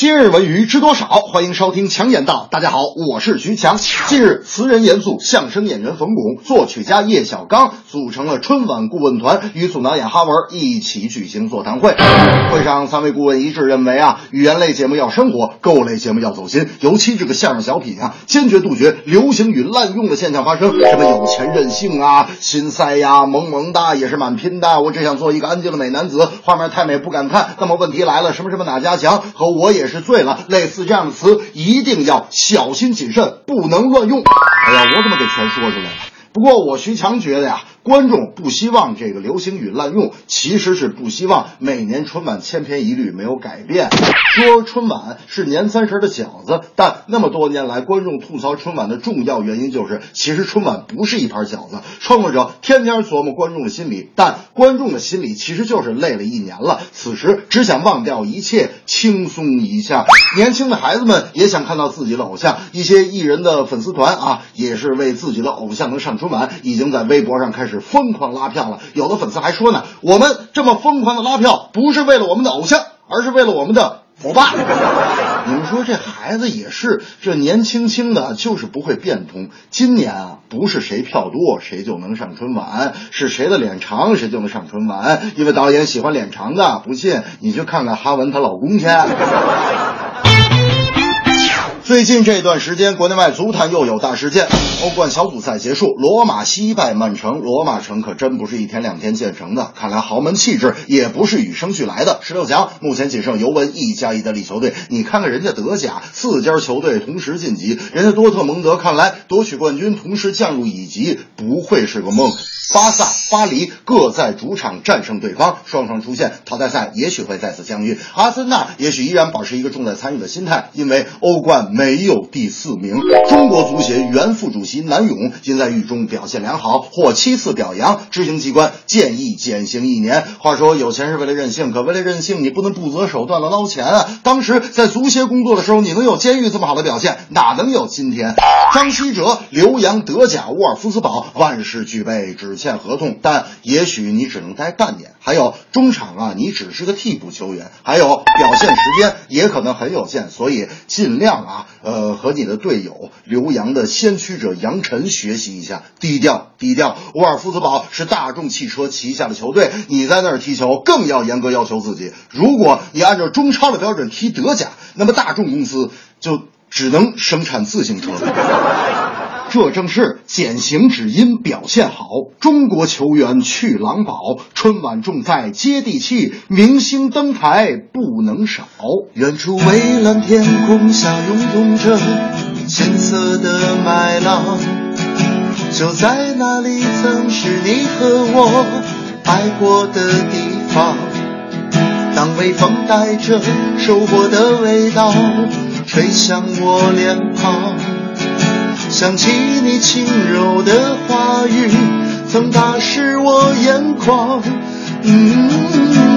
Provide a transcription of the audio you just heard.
今日文娱知多少？欢迎收听强言道。大家好，我是徐强。近日，词人严肃、相声演员冯巩、作曲家叶小刚组成了春晚顾问团，与总导演哈文一起举行座谈会。会上，三位顾问一致认为啊，语言类节目要生活，购物类节目要走心，尤其这个相声小品啊，坚决杜绝流行语滥用的现象发生。什么有钱任性啊，心塞呀，萌萌哒也是蛮拼的。我只想做一个安静的美男子，画面太美不敢看。那么问题来了，什么什么哪家强和我也是醉了，类似这样的词一定要小心谨慎，不能乱用。哎呀，我怎么给全说出来了？不过我徐强觉得呀，观众不希望这个流行语滥用，其实是不希望每年春晚千篇一律没有改变。说春晚是年三十的饺子，但那么多年来，观众吐槽春晚的重要原因就是，其实春晚不是一盘饺子。创作者天天琢磨观众的心理，但观众的心理其实就是累了一年了，此时只想忘掉一切，轻松一下。年轻的孩子们也想看到自己的偶像，一些艺人的粉丝团啊，也是为自己的偶像能上春晚，已经在微博上开始疯狂拉票了。有的粉丝还说呢，我们这么疯狂的拉票，不是为了我们的偶像，而是为了我们的我爸。你们说这孩子也是，这年轻轻的，就是不会变通。今年啊，不是谁票多谁就能上春晚，是谁的脸长谁就能上春晚。因为导演喜欢脸长的，不信你去看看哈文她老公去。最近这段时间，国内外足坛又有大事件。欧冠小组赛结束，罗马惜败曼城。罗马城可真不是一天两天建成的，看来豪门气质也不是与生俱来的。十六强目前仅剩尤文一家意大利球队，你看看人家德甲，四家球队同时晋级，人家多特蒙德看来夺取冠军，同时降入乙级，不会是个梦。巴萨、巴黎各在主场战胜对方，双双出现，淘汰赛也许会再次相遇。阿森纳也许依然保持一个重在参与的心态，因为欧冠没有第四名。中国足协原副主席南勇因在狱中表现良好，获七次表扬，执行机关建议减刑一年。话说有钱是为了任性，可为了任性，你不能不择手段的捞钱啊！当时在足协工作的时候，你能有监狱这么好的表现，哪能有今天？张稀哲、刘洋、德甲、沃尔夫斯堡万事俱备，只欠合同，但也许你只能待半年。还有中场啊，你只是个替补球员，还有表现时间也可能很有限，所以尽量啊，呃，和你的队友刘洋的先驱者杨晨学习一下，低调低调。沃尔夫斯堡是大众汽车旗下的球队，你在那儿踢球更要严格要求自己。如果你按照中超的标准踢德甲，那么大众公司就只能生产自行车。这正是减刑只因表现好，中国球员去狼堡，春晚重在接地气，明星登台不能少。远处蔚蓝天空下涌动着金色的麦浪，就在那里曾是你和我爱过的地方。当微风带着收获的味道吹向我脸庞。想起你轻柔的话语，曾打湿我眼眶。嗯。